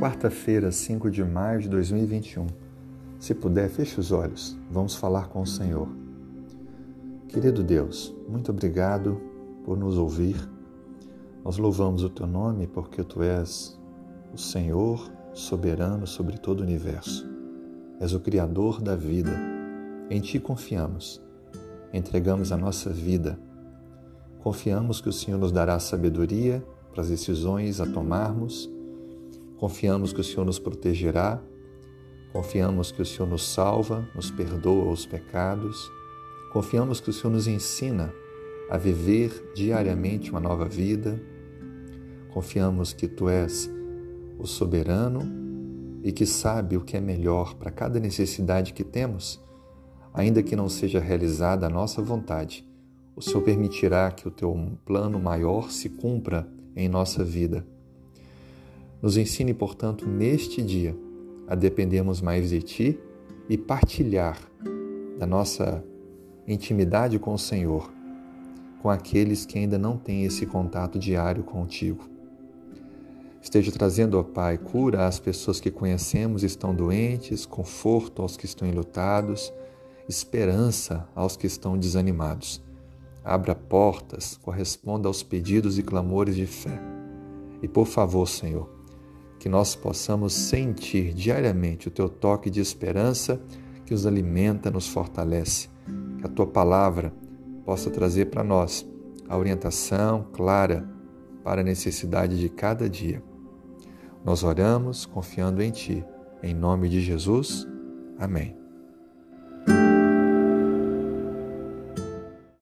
quarta-feira, 5 de maio de 2021. Se puder, feche os olhos. Vamos falar com o Senhor. Querido Deus, muito obrigado por nos ouvir. Nós louvamos o teu nome porque tu és o Senhor soberano sobre todo o universo. És o Criador da vida. Em ti confiamos. Entregamos a nossa vida. Confiamos que o Senhor nos dará sabedoria para as decisões a tomarmos Confiamos que o Senhor nos protegerá, confiamos que o Senhor nos salva, nos perdoa os pecados, confiamos que o Senhor nos ensina a viver diariamente uma nova vida, confiamos que Tu és o soberano e que sabe o que é melhor para cada necessidade que temos, ainda que não seja realizada a nossa vontade. O Senhor permitirá que o teu plano maior se cumpra em nossa vida. Nos ensine, portanto, neste dia a dependermos mais de Ti e partilhar da nossa intimidade com o Senhor com aqueles que ainda não têm esse contato diário contigo. Esteja trazendo, ó Pai, cura às pessoas que conhecemos e estão doentes, conforto aos que estão enlutados, esperança aos que estão desanimados. Abra portas, corresponda aos pedidos e clamores de fé. E por favor, Senhor, que nós possamos sentir diariamente o teu toque de esperança que nos alimenta, nos fortalece. Que a tua palavra possa trazer para nós a orientação clara para a necessidade de cada dia. Nós oramos confiando em Ti. Em nome de Jesus. Amém.